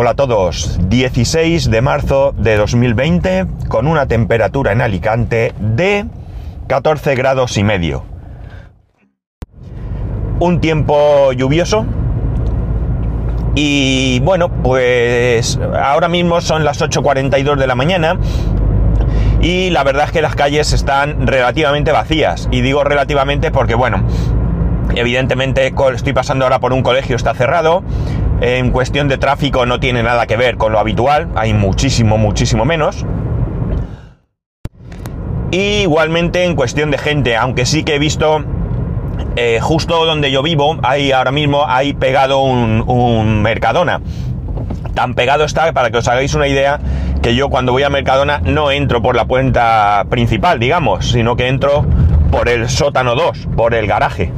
Hola a todos, 16 de marzo de 2020 con una temperatura en Alicante de 14 grados y medio. Un tiempo lluvioso. Y bueno, pues ahora mismo son las 8.42 de la mañana y la verdad es que las calles están relativamente vacías. Y digo relativamente porque bueno, evidentemente estoy pasando ahora por un colegio, está cerrado, en cuestión de tráfico no tiene nada que ver con lo habitual, hay muchísimo, muchísimo menos. Y igualmente en cuestión de gente, aunque sí que he visto eh, justo donde yo vivo, hay ahora mismo hay pegado un, Mercadona. Tan pegado está, para que os hagáis una idea, que yo cuando voy a Mercadona no entro por la puerta principal, digamos, sino que entro por el sótano 2, por el garaje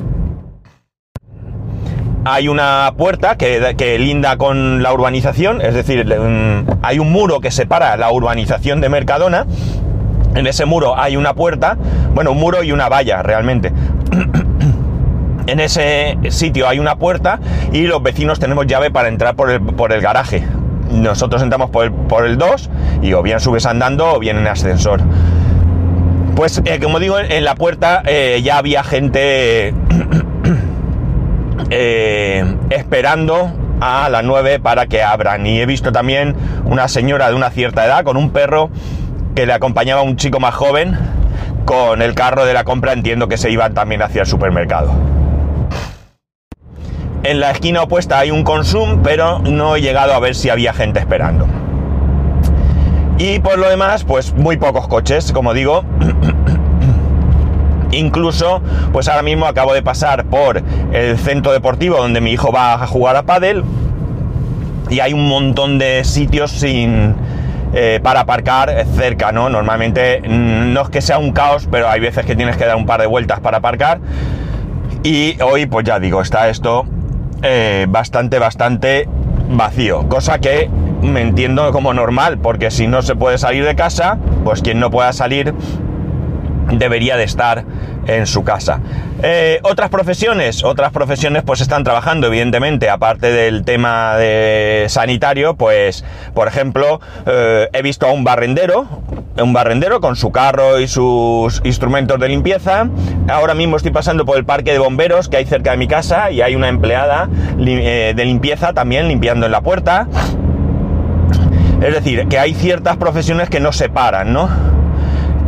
hay una puerta que, linda con la urbanización, es decir, hay un muro que separa la urbanización de Mercadona. En ese muro hay una puerta, bueno, un muro y una valla realmente. en ese sitio hay una puerta y los vecinos tenemos llave para entrar por el, garaje. Nosotros entramos por el, 2 y o bien subes andando o bien en ascensor. Pues eh, como digo, en la puerta eh, ya había gente eh, esperando a las 9 para que abran. Y he visto también una señora de una cierta edad con un perro que le acompañaba a un chico más joven con el carro de la compra. Entiendo que se iban también hacia el supermercado. En la esquina opuesta hay un consum, pero no he llegado a ver si había gente esperando. Y por lo demás, pues muy pocos coches, como digo. Incluso, pues ahora mismo acabo de pasar por el centro deportivo donde mi hijo va a jugar a pádel y hay un montón de sitios sin eh, para aparcar cerca, ¿no? Normalmente mm, no es que sea un caos, pero hay veces que tienes que dar un par de vueltas para aparcar. Y hoy, pues ya digo, está esto eh, bastante, bastante vacío. Cosa que me entiendo como normal, porque si no se puede salir de casa, pues quien no pueda salir debería de estar en su casa. Eh, otras profesiones, otras profesiones pues están trabajando evidentemente, aparte del tema de sanitario, pues por ejemplo eh, he visto a un barrendero, un barrendero con su carro y sus instrumentos de limpieza. Ahora mismo estoy pasando por el parque de bomberos que hay cerca de mi casa y hay una empleada eh, de limpieza también limpiando en la puerta. Es decir, que hay ciertas profesiones que no se paran, ¿no?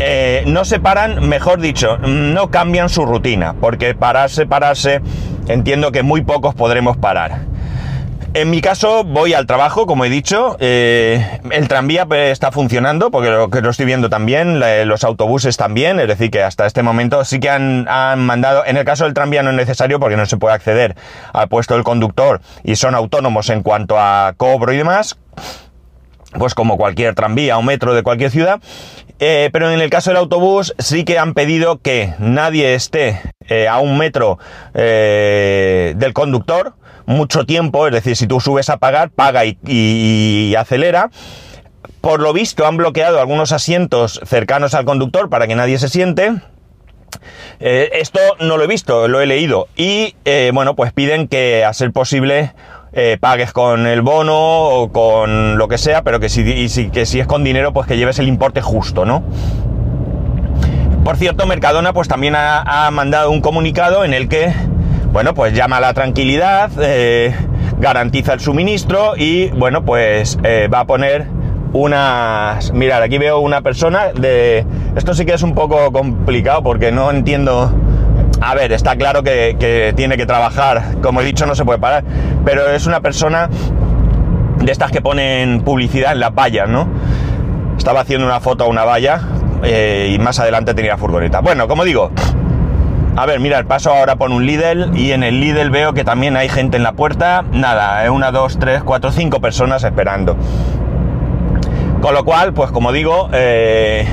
Eh, no se paran, mejor dicho, no cambian su rutina, porque pararse, pararse, entiendo que muy pocos podremos parar. En mi caso voy al trabajo, como he dicho, eh, el tranvía pues, está funcionando, porque lo que lo estoy viendo también, los autobuses también, es decir, que hasta este momento sí que han, han, mandado, en el caso del tranvía no es necesario porque no se puede acceder al puesto del conductor y son autónomos en cuanto a cobro y demás, pues como cualquier tranvía o metro de cualquier ciudad, eh, pero en el caso del autobús sí que han pedido que nadie esté eh, a un metro eh, del conductor mucho tiempo, es decir, si tú subes a pagar, paga y, acelera. Por lo visto han bloqueado algunos asientos cercanos al conductor para que nadie se siente. esto no lo he visto, lo he leído. Y bueno, pues piden que a ser posible eh, pagues con el bono o con lo que sea, pero que si, que si es con dinero, pues que lleves el importe justo, ¿no? Por cierto, Mercadona pues también ha, mandado un comunicado en el que, bueno, pues llama a la tranquilidad, eh, garantiza el suministro y, bueno, pues eh, va a poner unas... Mirad, aquí veo una persona de... Esto sí que es un poco complicado porque no entiendo a ver, está claro que, tiene que trabajar, como he dicho, no se puede parar, pero es una persona de estas que ponen publicidad en las vallas, ¿no? Estaba haciendo una foto a una valla eh, y más adelante tenía furgoneta. Bueno, como digo, a ver, mira, paso ahora por un Lidl y en el Lidl veo que también hay gente en la puerta. Nada, una, dos, tres, cuatro, cinco personas esperando. Con lo cual, pues como digo, eh,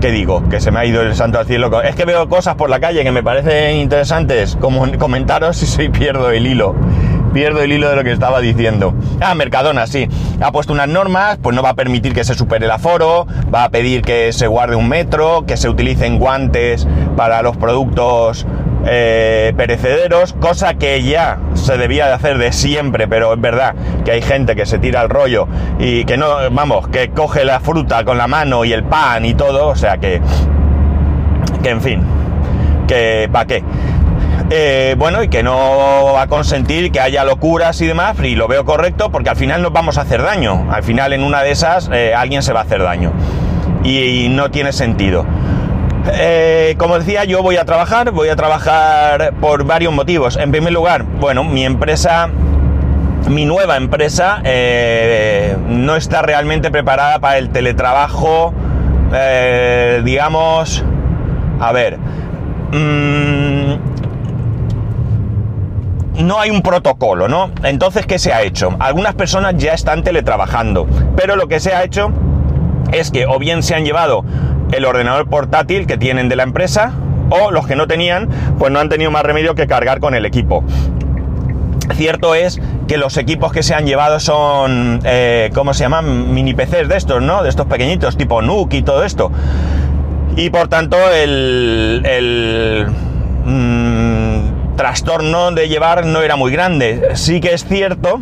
¿qué digo? Que se me ha ido el santo al cielo. Es que veo cosas por la calle que me parecen interesantes. Como comentaros si soy pierdo el hilo. Pierdo el hilo de lo que estaba diciendo. Ah, Mercadona, sí. Ha puesto unas normas, pues no va a permitir que se supere el aforo, va a pedir que se guarde un metro, que se utilicen guantes para los productos eh, perecederos, cosa que ya se debía de hacer de siempre, pero es verdad que hay gente que se tira el rollo y que no, vamos, que coge la fruta con la mano y el pan y todo, o sea que, que en fin, que para qué. Eh, bueno, y que no va a consentir que haya locuras y demás, y lo veo correcto porque al final nos vamos a hacer daño. Al final en una de esas eh, alguien se va a hacer daño. Y, no tiene sentido. Eh, como decía, yo voy a trabajar, voy a trabajar por varios motivos. En primer lugar, bueno, mi empresa, mi nueva empresa, no está realmente preparada para el teletrabajo, digamos, a ver, mmm, no hay un protocolo, ¿no? Entonces, ¿qué se ha hecho? Algunas personas ya están teletrabajando, pero lo que se ha hecho es que o bien se han llevado el ordenador portátil que tienen de la empresa, o los que no tenían, pues no han tenido más remedio que cargar con el equipo. Cierto es que los equipos que se han llevado son, eh, ¿cómo se llaman? Mini PCs de estos, ¿no? De estos pequeñitos, tipo NUC y todo esto. Y por tanto, el, el mm, trastorno de llevar no era muy grande. Sí que es cierto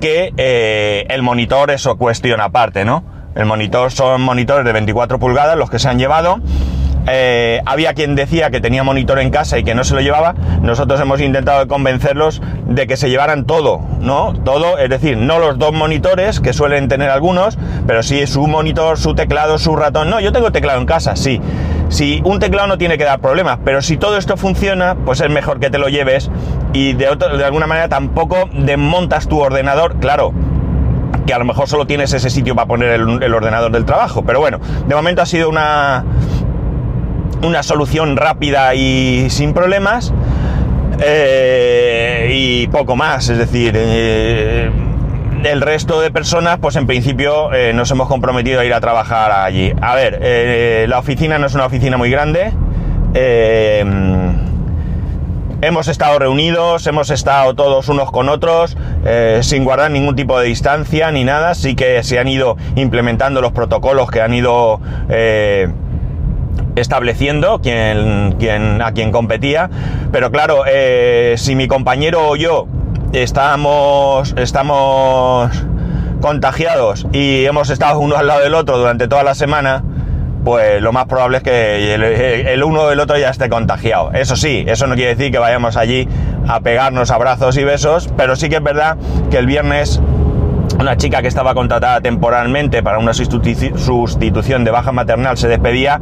que eh, el monitor es cuestión aparte, ¿no? El monitor son monitores de 24 pulgadas los que se han llevado eh, había quien decía que tenía monitor en casa y que no se lo llevaba. Nosotros hemos intentado convencerlos de que se llevaran todo, ¿no? Todo, es decir, no los dos monitores que suelen tener algunos, pero sí su monitor, su teclado, su ratón. No, yo tengo teclado en casa, sí. Si un teclado no tiene que dar problemas, pero si todo esto funciona, pues es mejor que te lo lleves y de, de alguna manera tampoco desmontas tu ordenador, claro, que a lo mejor solo tienes ese sitio para poner el, ordenador del trabajo. Pero bueno, de momento ha sido una, una solución rápida y sin problemas. Eh, y poco más, es decir, eh, el resto de personas, pues en principio eh, nos hemos comprometido a ir a trabajar allí. A ver, la oficina no es una oficina muy grande. Hemos estado reunidos, hemos estado todos unos con otros, sin guardar ningún tipo de distancia ni nada. Sí que se han ido implementando los protocolos que han ido estableciendo quién, quién, a quién competía. Pero claro, eh, si mi compañero o yo estamos, estamos contagiados y hemos estado uno al lado del otro durante toda la semana, pues lo más probable es que el, uno o el otro ya esté contagiado. Eso sí, eso no quiere decir que vayamos allí a pegarnos abrazos y besos, pero sí que es verdad que el viernes una chica que estaba contratada temporalmente para una sustitución de baja maternal se despedía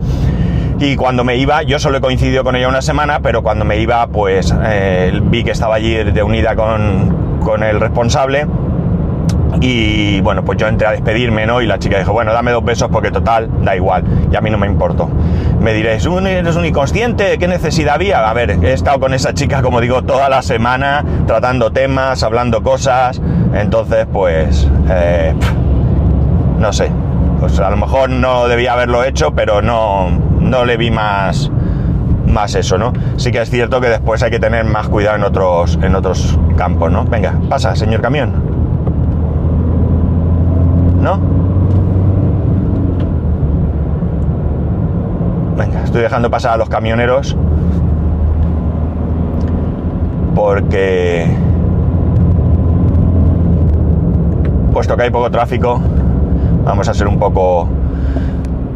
y cuando me iba, yo solo he coincidido con ella una semana, pero cuando me iba, pues eh, vi que estaba allí reunida con, con el responsable. Y bueno, pues yo entré a despedirme, ¿no? Y la chica dijo, bueno, dame dos besos porque total, da igual. Y a mí no me importó. Me diréis, ¿eres un inconsciente? ¿Qué necesidad había? A ver, he estado con esa chica, como digo, toda la semana, tratando temas, hablando cosas. Entonces, pues, eh, no sé. Pues a lo mejor no debía haberlo hecho, pero no, no le vi más, más eso, ¿no? Sí que es cierto que después hay que tener más cuidado en otros, en otros campos, ¿no? Venga, pasa, señor camión. ¿No? Venga, estoy dejando pasar a los camioneros porque puesto que hay poco tráfico, vamos a ser un poco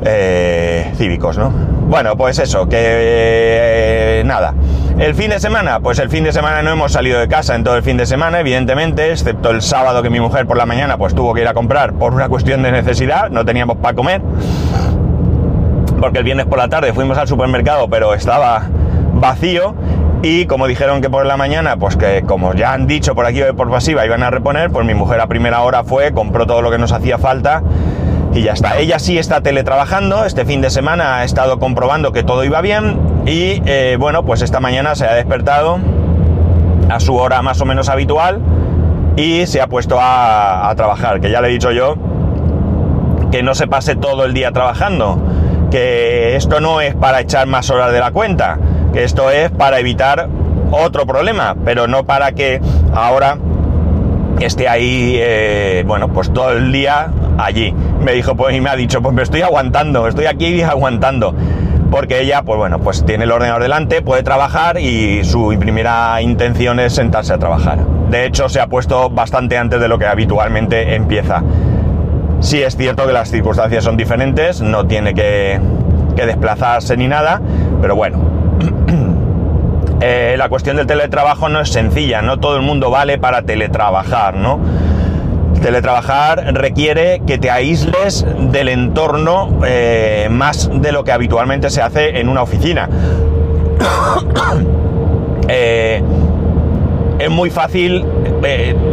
eh, cívicos, ¿no? Bueno, pues eso, que eh, nada. El fin de semana, pues el fin de semana no hemos salido de casa en todo el fin de semana, evidentemente, excepto el sábado que mi mujer por la mañana pues tuvo que ir a comprar por una cuestión de necesidad, no teníamos para comer, porque el viernes por la tarde fuimos al supermercado, pero estaba vacío y como dijeron que por la mañana, pues que como ya han dicho por aquí por pasiva iban a reponer, pues mi mujer a primera hora fue, compró todo lo que nos hacía falta y ya está. Ella sí está teletrabajando, este fin de semana ha estado comprobando que todo iba bien. Y eh, bueno, pues esta mañana se ha despertado a su hora más o menos habitual y se ha puesto a, trabajar, que ya le he dicho yo que no se pase todo el día trabajando, que esto no es para echar más horas de la cuenta, que esto es para evitar otro problema, pero no para que ahora esté ahí, eh, bueno, pues todo el día allí. Me dijo, pues, y me ha dicho, pues me estoy aguantando, estoy aquí aguantando. porque ella, pues bueno, pues tiene el ordenador delante, puede trabajar y su primera intención es sentarse a trabajar. De hecho, se ha puesto bastante antes de lo que habitualmente empieza. Sí es cierto que las circunstancias son diferentes, no tiene que, desplazarse ni nada, pero bueno. Eh, la cuestión del teletrabajo no es sencilla, no todo el mundo vale para teletrabajar, ¿no? Teletrabajar requiere que te aísles del entorno eh, más de lo que habitualmente se hace en una oficina. Eh, es muy fácil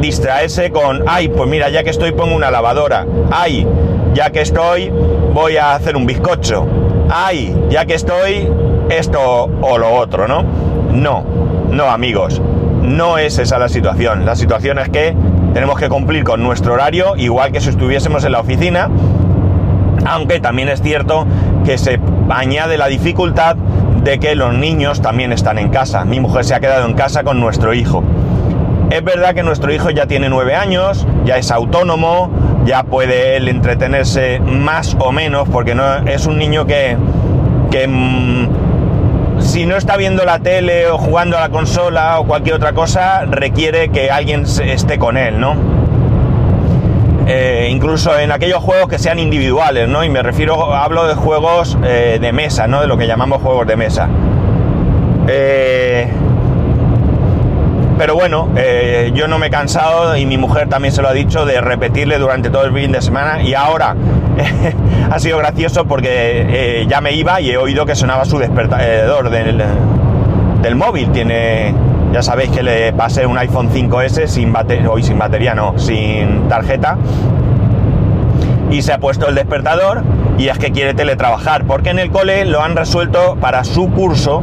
distraerse con, ay, pues mira, ya que estoy pongo una lavadora, ay, ya que estoy voy a hacer un bizcocho, ay, ya que estoy esto o lo otro, ¿no? No, no amigos, no es esa la situación. La situación es que tenemos que cumplir con nuestro horario igual que si estuviésemos en la oficina, aunque también es cierto que se añade la dificultad de que los niños también están en casa. Mi mujer se ha quedado en casa con nuestro hijo. Es verdad que nuestro hijo ya tiene nueve años, ya es autónomo, ya puede él entretenerse más o menos, porque no es un niño que, que mm, si no está viendo la tele o jugando a la consola o cualquier otra cosa, requiere que alguien esté con él, ¿no? Eh, incluso en aquellos juegos que sean individuales, ¿no? Y me refiero, hablo de juegos eh, de mesa, ¿no? De lo que llamamos juegos de mesa. Eh, pero bueno, yo no me he cansado y mi mujer también se lo ha dicho de repetirle durante todo el fin de semana y ahora ha sido gracioso porque ya me iba y he oído que sonaba su despertador del, del móvil. Tiene, ya sabéis que le pasé un iPhone 5S sin batería, hoy sin batería no, sin tarjeta. Y se ha puesto el despertador y es que quiere teletrabajar, porque en el cole lo han resuelto para su curso,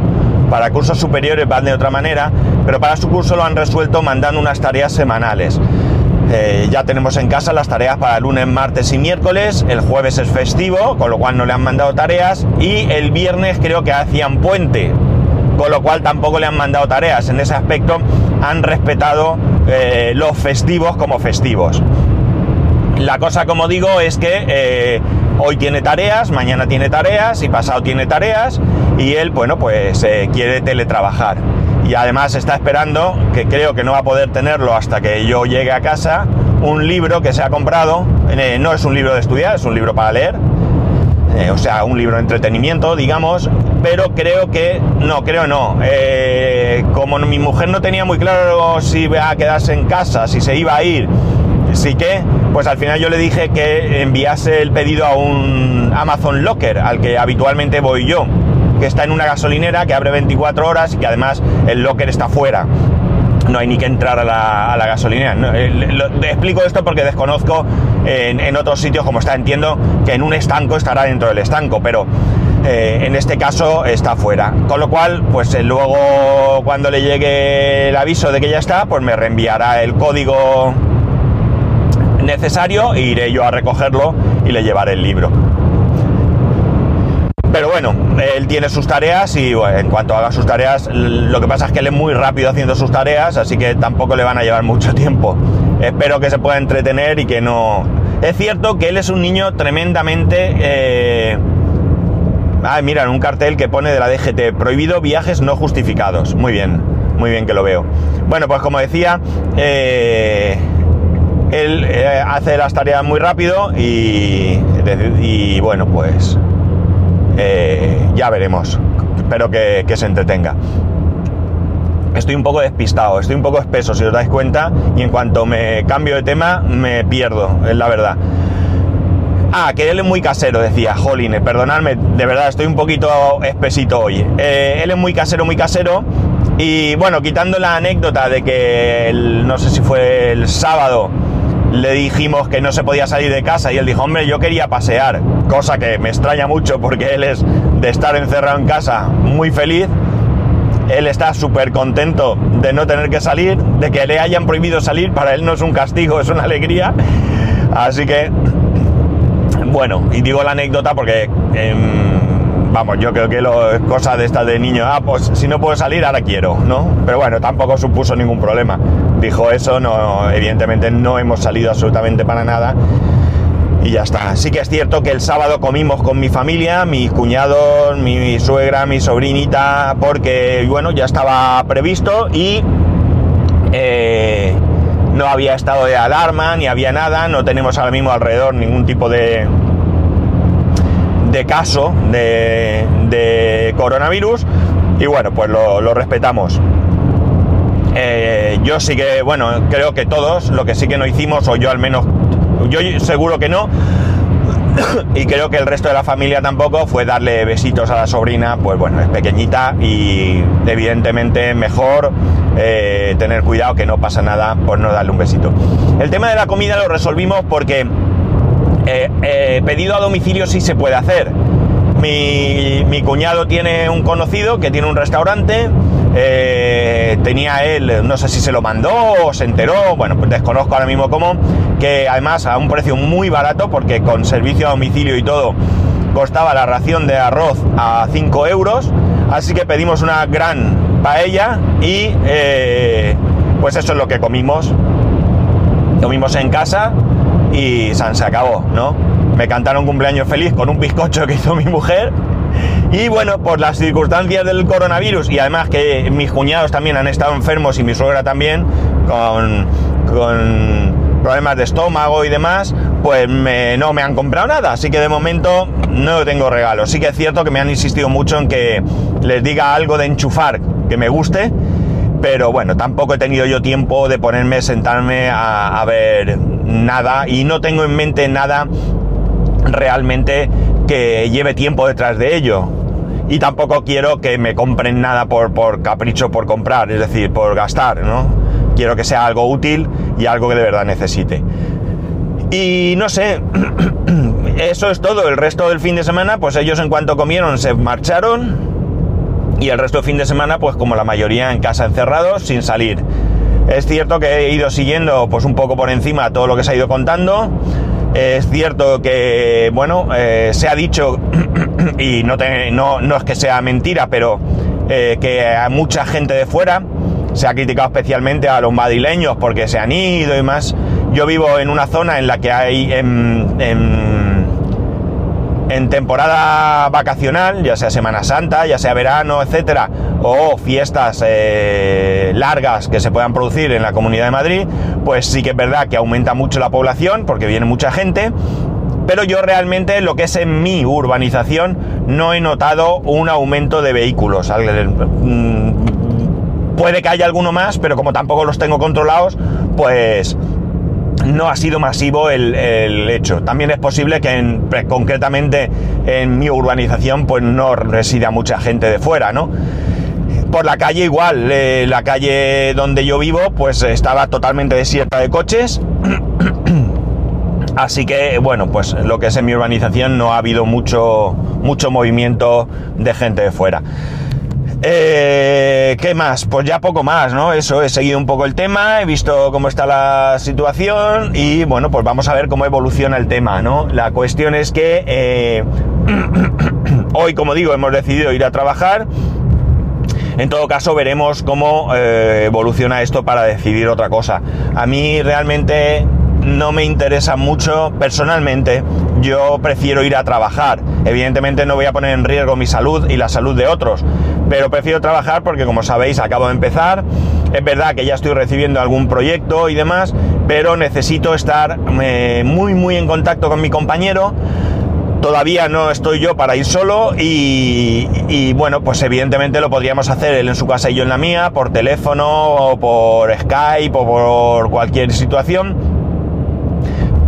para cursos superiores van de otra manera, pero para su curso lo han resuelto mandando unas tareas semanales. Eh, ya tenemos en casa las tareas para lunes, martes y miércoles. El jueves es festivo, con lo cual no le han mandado tareas. Y el viernes creo que hacían puente con lo cual tampoco le han mandado tareas. En ese aspecto han respetado eh, los festivos como festivos. La cosa, como digo, es que eh, hoy tiene tareas, mañana tiene tareas y pasado tiene tareas y él, bueno, pues quiere teletrabajar. Y además está esperando, que creo que no va a poder tenerlo hasta que yo llegue a casa, un libro que se ha comprado. no es un libro de estudiar, es un libro para leer. Eh, o sea, un libro de entretenimiento, digamos, pero creo que, no, creo no, eh, como mi mujer no tenía muy claro si iba a quedarse en casa, si se iba a ir, sí que, pues al final yo le dije que enviase el pedido a un Amazon Locker, al que habitualmente voy yo, que está en una gasolinera que abre 24 horas y que además el locker está fuera no hay ni que entrar a la, gasolinera. Eh, explico esto porque desconozco en, otros sitios como está. Entiendo que en un estanco estará dentro del estanco, pero eh, en este caso está fuera. Con lo cual, pues eh, luego cuando le llegue el aviso de que ya está, pues me reenviará el código necesario e iré yo a recogerlo y le llevaré el libro. Pero bueno, él tiene sus tareas y en cuanto haga sus tareas, lo que pasa es que él es muy rápido haciendo sus tareas, así que tampoco le van a llevar mucho tiempo. Espero que se pueda entretener y que no... Es cierto que él es un niño tremendamente... Eh... Ah, mira, en un cartel que pone de la DGT, prohibido viajes no justificados. Muy bien, muy bien que lo veo. Bueno, pues como decía, eh, él eh, hace las tareas muy rápido y, y bueno, pues eh, ya veremos. Espero que, se entretenga. Estoy un poco despistado, estoy un poco espeso, si os dais cuenta, y en cuanto me cambio de tema, me pierdo, es la verdad. Ah, que él es muy casero, decía, jolín, perdonadme, de verdad, estoy un poquito espesito hoy. Eh, él es muy casero, muy casero, y bueno, quitando la anécdota de que no sé si fue el sábado, le dijimos que no se podía salir de casa y él dijo, hombre, yo quería pasear, cosa que me extraña mucho porque él es de estar encerrado en casa muy feliz. Él está súper contento de no tener que salir, de que le hayan prohibido salir, para él no es un castigo, es una alegría. Así que, bueno, y digo la anécdota porque... Em, vamos, yo creo que lo, cosa de esta de niño, ah, pues si no puedo salir, ahora quiero, ¿no? Pero bueno, tampoco supuso ningún problema. Dijo eso, no, evidentemente no hemos salido absolutamente para nada. y ya está. Sí que es cierto que el sábado comimos con mi familia, mis cuñados, mi suegra, mi sobrinita, porque bueno, ya estaba previsto y eh, no había estado de alarma, ni había nada, no tenemos ahora mismo alrededor ningún tipo de, de caso de, coronavirus y bueno, pues lo, respetamos. Eh, yo sí que, bueno, creo que todos, lo que sí que no hicimos, o yo al menos yo seguro que no. y creo que el resto de la familia tampoco fue darle besitos a la sobrina, pues bueno, es pequeñita y evidentemente mejor eh, tener cuidado que no pasa nada por no darle un besito. El tema de la comida lo resolvimos porque eh, pedido a domicilio sí se puede hacer. Mi, cuñado tiene un conocido que tiene un restaurante eh, tenía él, no sé si se lo mandó o se enteró, bueno, pues desconozco ahora mismo cómo, que además a un precio muy barato, porque con servicio a domicilio y todo, costaba la ración de arroz a 5 euros, así que pedimos una gran paella y eh, pues eso es lo que comimos. Comimos en casa y se acabó, ¿no? Me cantaron cumpleaños feliz con un bizcocho que hizo mi mujer y bueno, por las circunstancias del coronavirus y además que mis cuñados también han estado enfermos y mi suegra también, con, problemas de estómago y demás, pues no me han comprado nada. Así que de momento no tengo regalo. Sí que es cierto que me han insistido mucho en que les diga algo de enchufar que me guste. Pero bueno, tampoco he tenido yo tiempo de ponerme, sentarme a ver nada y no tengo en mente nada realmente que lleve tiempo detrás de ello. Y tampoco quiero que me compren nada por, por capricho, por comprar, es decir, por gastar, ¿no? Quiero que sea algo útil y algo que de verdad necesite. Y no sé, eso es todo. El resto del fin de semana, pues ellos en cuanto comieron se marcharon. Y el resto del fin de semana, pues como la mayoría en casa encerrados, sin salir. Es cierto que he ido siguiendo pues un poco por encima todo lo que se ha ido contando. Es cierto que, bueno, eh, se ha dicho, y no, no, es que sea mentira, pero eh, que a mucha gente de fuera se ha criticado especialmente a los madrileños porque se han ido y más. Yo vivo en una zona en la que hay en temporada vacacional, ya sea Semana Santa, ya sea verano, etcétera, o fiestas eh, largas que se puedan producir en la Comunidad de Madrid, pues sí que es verdad que aumenta mucho la población porque viene mucha gente. Pero yo realmente lo que es en mi urbanización no he notado un aumento de vehículos. Mm, puede que haya alguno más, pero como tampoco los tengo controlados, pues no ha sido masivo el, hecho. También es posible que en, concretamente en mi urbanización pues no resida mucha gente de fuera, ¿no? Por la calle igual, eh, la calle donde yo vivo pues estaba totalmente desierta de coches. Así que bueno, pues lo que es en mi urbanización no ha habido mucho, mucho movimiento de gente de fuera. Eh, ¿Qué más? Pues ya poco más, ¿no? Eso, he seguido un poco el tema, he visto cómo está la situación y bueno, pues vamos a ver cómo evoluciona el tema, ¿no? La cuestión es que eh, hoy, como digo, hemos decidido ir a trabajar. En todo caso, veremos cómo eh, evoluciona esto para decidir otra cosa. A mí realmente no me interesa mucho personalmente. Yo prefiero ir a trabajar. Evidentemente no voy a poner en riesgo mi salud y la salud de otros, pero prefiero trabajar porque como sabéis acabo de empezar. Es verdad que ya estoy recibiendo algún proyecto y demás, pero necesito estar eh, muy muy en contacto con mi compañero. Todavía no estoy yo para ir solo y, y, bueno, pues evidentemente lo podríamos hacer él en su casa y yo en la mía, por teléfono o por Skype o por cualquier situación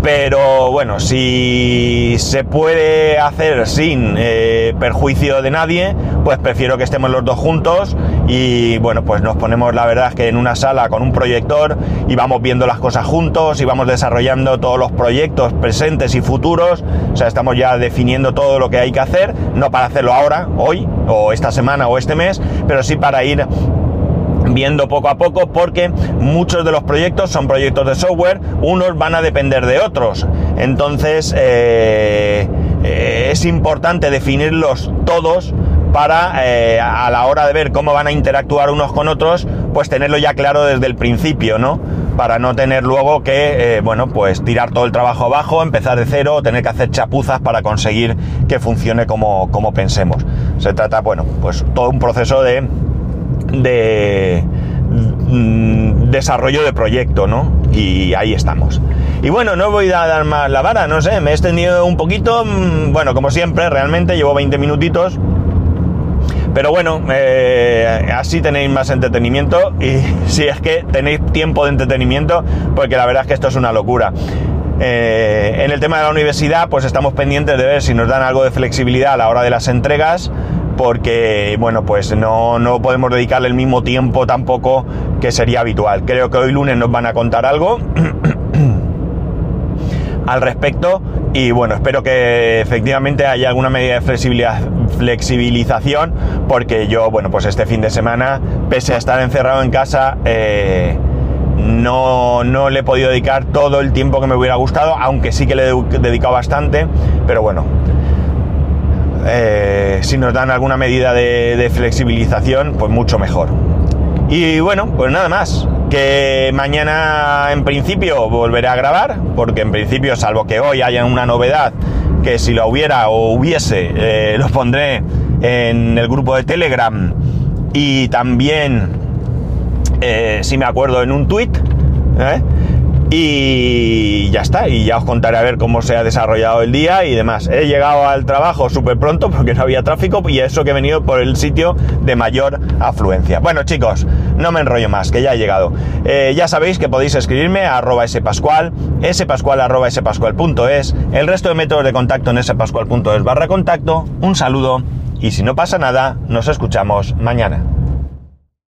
pero bueno, si se puede hacer sin eh, perjuicio de nadie, pues prefiero que estemos los dos juntos y bueno, pues nos ponemos la verdad es que en una sala con un proyector y vamos viendo las cosas juntos y vamos desarrollando todos los proyectos presentes y futuros, o sea, estamos ya definiendo todo lo que hay que hacer, no para hacerlo ahora, hoy, o esta semana o este mes, pero sí para ir viendo poco a poco porque muchos de los proyectos son proyectos de software, unos van a depender de otros. Entonces eh, eh, es importante definirlos todos para eh, a la hora de ver cómo van a interactuar unos con otros, pues tenerlo ya claro desde el principio, ¿no? para no tener luego que, bueno, pues tirar todo el trabajo abajo, empezar de cero, tener que hacer chapuzas para conseguir que funcione como, como pensemos. Se trata, bueno, pues todo un proceso de, de mm, desarrollo de proyecto, ¿no? Y ahí estamos. Y bueno, no voy a dar más la vara, no sé, me he extendido un poquito, mm, bueno, como siempre, realmente llevo 20 minutitos pero bueno, eh, así tenéis más entretenimiento y si es que tenéis tiempo de entretenimiento, porque la verdad es que esto es una locura. Eh, en el tema de la universidad, pues estamos pendientes de ver si nos dan algo de flexibilidad a la hora de las entregas, porque, bueno, pues no, no podemos dedicarle el mismo tiempo tampoco que sería habitual. Creo que hoy lunes nos van a contar algo al respecto y bueno, espero que efectivamente haya alguna medida de flexibilidad, flexibilización, porque yo, bueno, pues este fin de semana, pese a estar encerrado en casa, eh, no, no, le he podido dedicar todo el tiempo que me hubiera gustado, aunque sí que le he dedicado bastante, pero bueno, eh, si nos dan alguna medida de flexibilización, pues mucho mejor. Y bueno, pues nada más. Que mañana en principio volveré a grabar, porque en principio, salvo que hoy haya una novedad, que si lo hubiera o hubiese, eh, lo pondré en el grupo de Telegram y también, eh, si me acuerdo, en un tweet. Y ya está, y ya os contaré a ver cómo se ha desarrollado el día y demás. He llegado al trabajo súper pronto porque no había tráfico y eso que he venido por el sitio de mayor afluencia. Bueno chicos, no me enrollo más, que ya he llegado. Eh, ya sabéis que podéis escribirme a arroba spascual, spascual arroba spascual.es, el resto de métodos de contacto en spascual.es barra contacto. Un saludo y si no pasa nada, nos escuchamos mañana.